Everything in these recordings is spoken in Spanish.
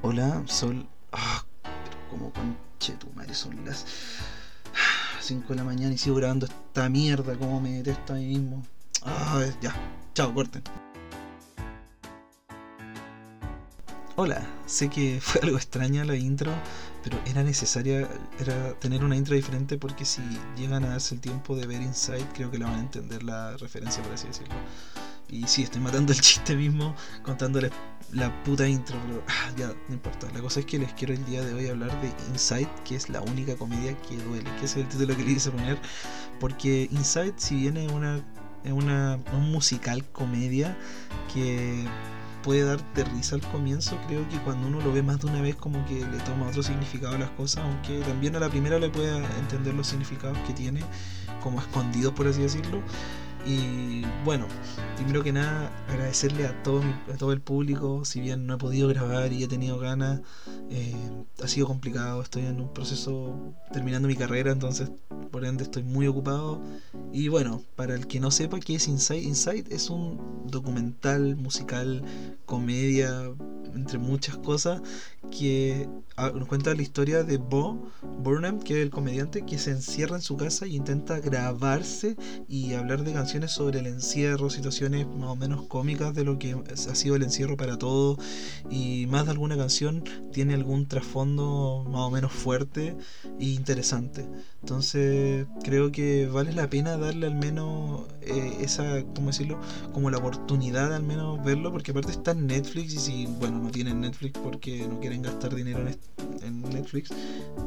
Hola, Sol. Ah, pero como conche tu madre, son las 5 de la mañana y sigo grabando esta mierda. Como me detesto a mí mismo. Ah, ya. Chao, corten. Hola, sé que fue algo extraña la intro, pero era necesaria era tener una intro diferente porque si llegan a darse el tiempo de ver Inside, creo que la van a entender la referencia, por así decirlo. Y sí, estoy matando el chiste mismo contándoles la puta intro, pero ah, ya, no importa. La cosa es que les quiero el día de hoy hablar de Inside, que es la única comedia que duele, que es el título que le hice poner. Porque Inside, si bien es una, es una un musical comedia que puede darte risa al comienzo, creo que cuando uno lo ve más de una vez como que le toma otro significado a las cosas, aunque también a la primera le pueda entender los significados que tiene, como escondidos por así decirlo. Y bueno, primero que nada, agradecerle a todo, a todo el público. Si bien no he podido grabar y he tenido ganas, eh, ha sido complicado. Estoy en un proceso terminando mi carrera, entonces por ende estoy muy ocupado. Y bueno, para el que no sepa qué es Inside, Inside es un documental musical, comedia, entre muchas cosas, que nos cuenta la historia de Bo Burnham, que es el comediante que se encierra en su casa y intenta grabarse y hablar de canciones sobre el encierro, situaciones más o menos cómicas de lo que ha sido el encierro para todos y más de alguna canción tiene algún trasfondo más o menos fuerte e interesante. Entonces creo que vale la pena darle al menos eh, esa, ¿cómo decirlo? Como la oportunidad de al menos verlo porque aparte está en Netflix y si, bueno, no tienen Netflix porque no quieren gastar dinero en, Netflix,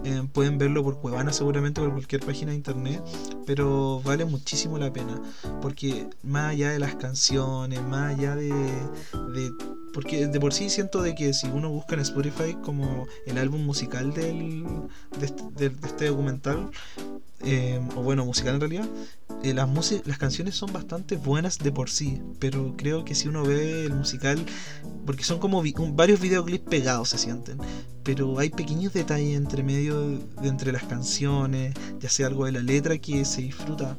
eh, pueden verlo por Cuevana seguramente por cualquier página de internet, pero vale muchísimo la pena porque más allá de las canciones, más allá de, porque de por sí siento de que si uno busca en Spotify como el álbum musical del, de, este documental, eh, o bueno, musical en realidad, eh, las, las canciones son bastante buenas de por sí, pero creo que si uno ve el musical, porque son como varios videoclips pegados se sienten, pero hay pequeños detalles entre medio de entre las canciones, ya sea algo de la letra que se disfruta.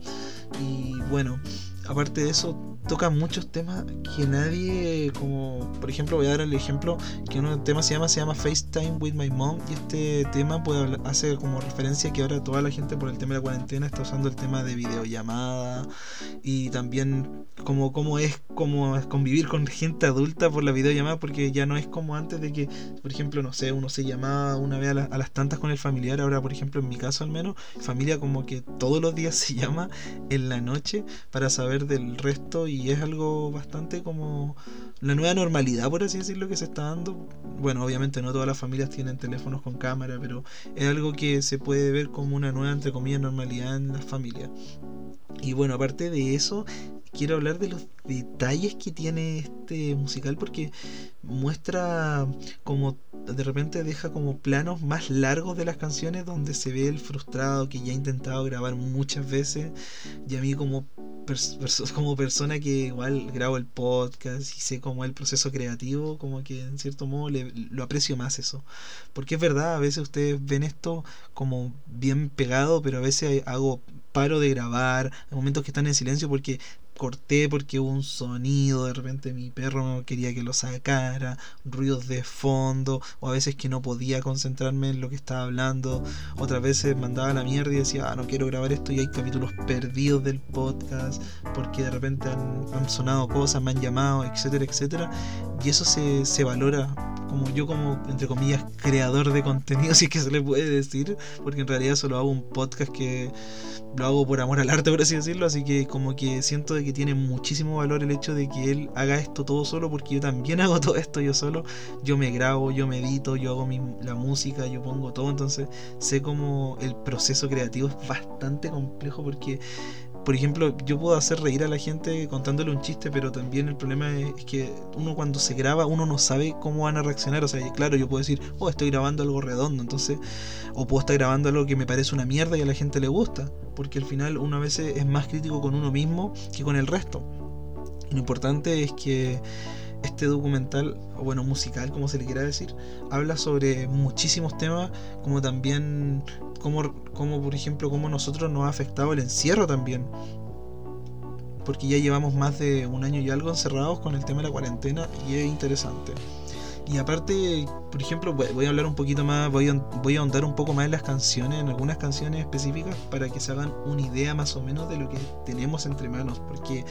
Y bueno, aparte de eso, toca muchos temas que nadie, como por ejemplo, voy a dar el ejemplo que un tema se llama, se llama FaceTime with my mom y este tema puede hacer como referencia que ahora toda la gente por el tema de la cuarentena está usando el tema de videollamada y también como, como es como convivir con gente adulta por la videollamada porque ya no es como antes de que, por ejemplo, no sé, uno se llamaba una vez a, a las tantas con el familiar, ahora por ejemplo en mi caso al menos, familia como que todos los días se llama en la noche para saber del resto y es algo bastante como la nueva normalidad, por así decirlo, que se está dando. Bueno, obviamente no todas las familias tienen teléfonos con cámara, pero es algo que se puede ver como una nueva, entre comillas, normalidad en las familias. Y bueno, aparte de eso, quiero hablar de los detalles que tiene este musical porque muestra como de repente deja como planos más largos de las canciones donde se ve el frustrado que ya ha intentado grabar muchas veces y a mí como como persona que igual grabo el podcast y sé cómo es el proceso creativo, como que en cierto modo le, lo aprecio más eso. Porque es verdad, a veces ustedes ven esto como bien pegado, pero a veces hago paro de grabar, hay momentos que están en silencio porque corté porque hubo un sonido, de repente mi perro quería que lo sacara, ruidos de fondo, o a veces que no podía concentrarme en lo que estaba hablando, otras veces mandaba la mierda y decía, ah, no quiero grabar esto y hay capítulos perdidos del podcast, porque de repente han, han sonado cosas, me han llamado, etcétera, etcétera, y eso se, se valora como yo como, entre comillas, creador de contenido, si es que se le puede decir, porque en realidad solo hago un podcast que lo hago por amor al arte, por así decirlo, así que como que siento de que tiene muchísimo valor el hecho de que él haga esto todo solo, porque yo también hago todo esto yo solo, yo me grabo, yo me edito, yo hago mi, la música, yo pongo todo, entonces sé como el proceso creativo es bastante complejo porque por ejemplo, yo puedo hacer reír a la gente contándole un chiste, pero también el problema es que uno cuando se graba, uno no sabe cómo van a reaccionar. O sea, claro, yo puedo decir, oh, estoy grabando algo redondo, entonces, o puedo estar grabando algo que me parece una mierda y a la gente le gusta, porque al final uno a veces es más crítico con uno mismo que con el resto. Y lo importante es que este documental, o bueno, musical, como se le quiera decir, habla sobre muchísimos temas, como también, como, como por ejemplo, cómo nosotros nos ha afectado el encierro también. Porque ya llevamos más de un año y algo encerrados con el tema de la cuarentena y es interesante. Y aparte, por ejemplo, voy a hablar un poquito más, voy a, voy a ahondar un poco más en las canciones, en algunas canciones específicas, para que se hagan una idea más o menos de lo que tenemos entre manos. Porque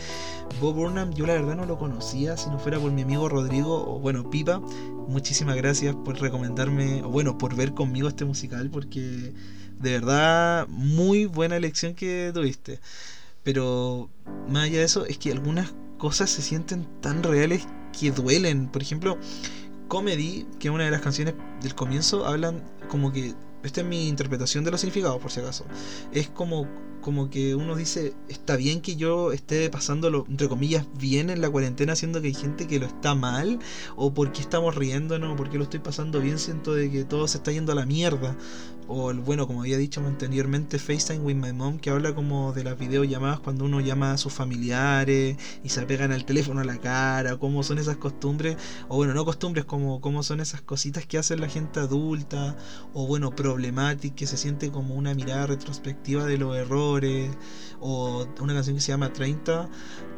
Bob Burnham yo la verdad no lo conocía, si no fuera por mi amigo Rodrigo, o bueno, Pipa. Muchísimas gracias por recomendarme, o bueno, por ver conmigo este musical, porque de verdad, muy buena elección que tuviste. Pero más allá de eso, es que algunas cosas se sienten tan reales que duelen. Por ejemplo, Comedy, que es una de las canciones del comienzo, hablan como que. Esta es mi interpretación de los significados, por si acaso. Es como, como que uno dice, está bien que yo esté pasándolo, entre comillas, bien en la cuarentena, siendo que hay gente que lo está mal, o porque estamos riéndonos, o porque lo estoy pasando bien, siento de que todo se está yendo a la mierda o bueno, como había dicho anteriormente, FaceTime with my mom, que habla como de las videollamadas cuando uno llama a sus familiares y se pegan al teléfono a la cara, cómo son esas costumbres, o bueno, no costumbres, como cómo son esas cositas que hace la gente adulta, o bueno, problemática, que se siente como una mirada retrospectiva de los errores, o una canción que se llama 30,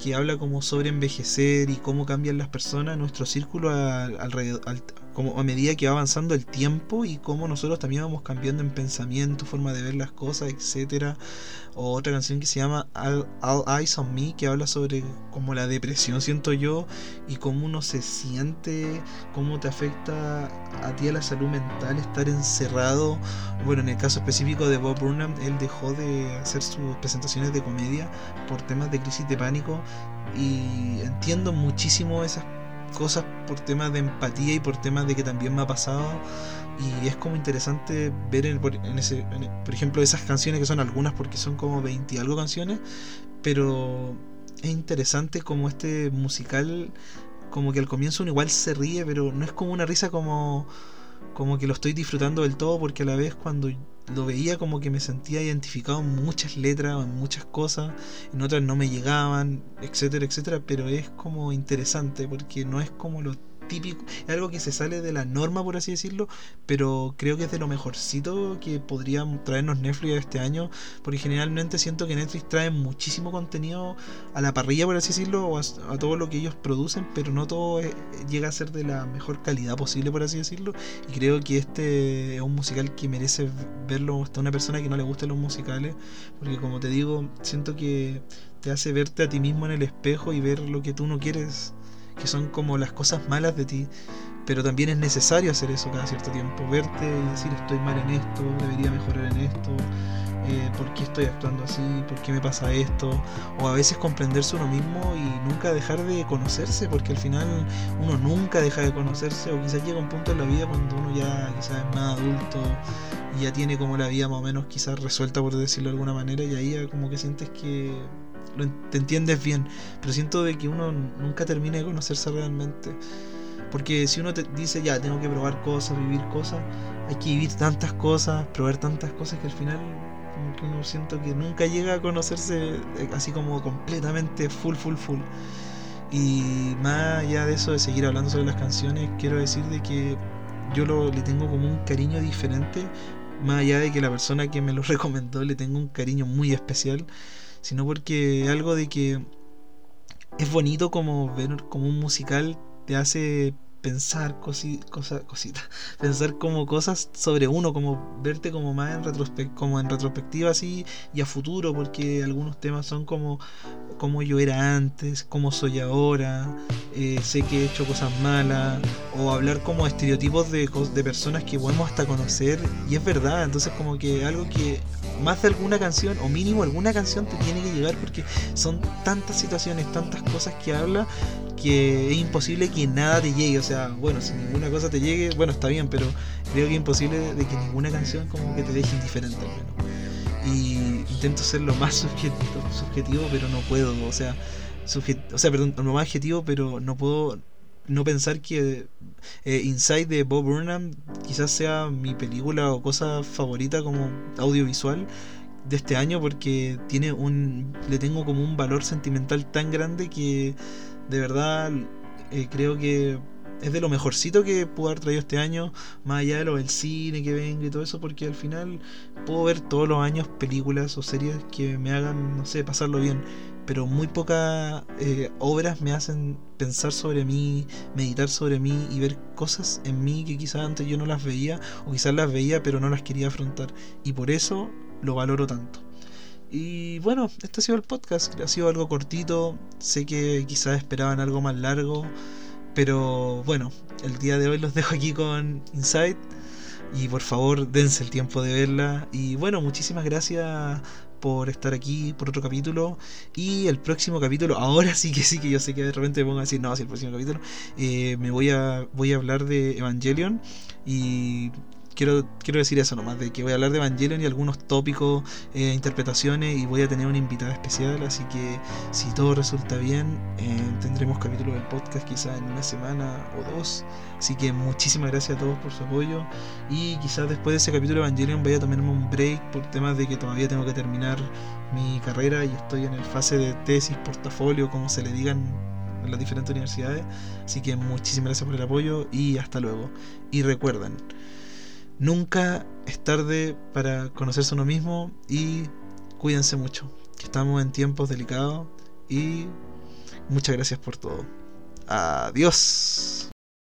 que habla como sobre envejecer y cómo cambian las personas, nuestro círculo alrededor, como a medida que va avanzando el tiempo y cómo nosotros también vamos cambiando en pensamiento, forma de ver las cosas, etcétera. O otra canción que se llama All, Eyes on Me, que habla sobre como la depresión, siento yo, y cómo uno se siente, cómo te afecta a ti a la salud mental estar encerrado. Bueno, en el caso específico de Bob Burnham, él dejó de hacer sus presentaciones de comedia por temas de crisis de pánico y entiendo muchísimo esas cosas por temas de empatía y por temas de que también me ha pasado. Y es como interesante ver en, ese, por ejemplo, esas canciones que son algunas porque son como 20 y algo canciones, pero es interesante como este musical, como que al comienzo uno igual se ríe, pero no es como una risa como, como que lo estoy disfrutando del todo porque a la vez cuando lo veía como que me sentía identificado en muchas letras, en muchas cosas, en otras no me llegaban, etcétera, etcétera, pero es como interesante porque no es como lo típico, es algo que se sale de la norma, por así decirlo, pero creo que es de lo mejorcito que podría traernos Netflix este año, porque generalmente siento que Netflix trae muchísimo contenido a la parrilla, por así decirlo, o a, todo lo que ellos producen, pero no todo llega a ser de la mejor calidad posible, por así decirlo, y creo que este es un musical que merece verlo hasta una persona que no le gusten los musicales, porque como te digo, siento que te hace verte a ti mismo en el espejo y ver lo que tú no quieres que son como las cosas malas de ti. Pero también es necesario hacer eso cada cierto tiempo, verte y decir estoy mal en esto, debería mejorar en esto, eh, por qué estoy actuando así, por qué me pasa esto, o a veces comprenderse uno mismo y nunca dejar de conocerse, porque al final uno nunca deja de conocerse, o quizás llega un punto en la vida cuando uno ya quizás es más adulto y ya tiene como la vida más o menos quizás resuelta, por decirlo de alguna manera, y ahí como que sientes que te entiendes bien, pero siento de que uno nunca termina de conocerse realmente. Porque si uno te dice, ya, tengo que probar cosas, vivir cosas, hay que vivir tantas cosas, probar tantas cosas que al final uno siento que nunca llega a conocerse eh, así como completamente full, full, full. Y más allá de eso, de seguir hablando sobre las canciones, quiero decir de que yo lo, le tengo como un cariño diferente, más allá de que la persona que me lo recomendó le tengo un cariño muy especial sino porque algo de que es bonito como ver como un musical te hace pensar cositas, pensar como cosas sobre uno, como verte como más en, como en retrospectiva así y a futuro, porque algunos temas son como como yo era antes, cómo soy ahora, eh, sé que he hecho cosas malas, o hablar como estereotipos de, de personas que podemos hasta conocer, y es verdad, entonces como que algo que más de alguna canción, o mínimo alguna canción te tiene que llegar, porque son tantas situaciones, tantas cosas que habla, que es imposible que nada te llegue, o sea, bueno, si ninguna cosa te llegue, bueno, está bien, pero creo que es imposible de que ninguna canción como que te deje indiferente al menos. Y intento ser lo más subjetivo, subjetivo pero no puedo, o sea, o sea, perdón, lo más objetivo, pero no puedo no pensar que eh, Inside de Bob Burnham quizás sea mi película o cosa favorita como audiovisual de este año porque tiene un le tengo como un valor sentimental tan grande que de verdad eh, creo que es de lo mejorcito que puedo haber traído este año, más allá de lo del cine que venga y todo eso, porque al final puedo ver todos los años películas o series que me hagan, no sé, pasarlo bien. Pero muy pocas eh, obras me hacen pensar sobre mí, meditar sobre mí y ver cosas en mí que quizás antes yo no las veía o quizás las veía pero no las quería afrontar. Y por eso lo valoro tanto. Y bueno, este ha sido el podcast, ha sido algo cortito, sé que quizás esperaban algo más largo, pero bueno, el día de hoy los dejo aquí con Insight y por favor dense el tiempo de verla. Y bueno, muchísimas gracias por estar aquí por otro capítulo. Y el próximo capítulo, ahora sí que sí, que yo sé que de repente me pongo a decir, no, si el próximo capítulo, eh, me voy a, voy a hablar de Evangelion. Y quiero, quiero decir eso nomás, de que voy a hablar de Evangelion y algunos tópicos, eh, interpretaciones y voy a tener una invitada especial, así que si todo resulta bien, eh, tendremos capítulo del podcast quizá en una semana o dos. Así que muchísimas gracias a todos por su apoyo y quizás después de ese capítulo de Evangelion vaya a tomarme un break por temas de que todavía tengo que terminar mi carrera y estoy en el fase de tesis, portafolio, como se le digan en las diferentes universidades. Así que muchísimas gracias por el apoyo y hasta luego. Y recuerden, Nunca es tarde para conocerse uno mismo y cuídense mucho, que estamos en tiempos delicados y muchas gracias por todo. Adiós.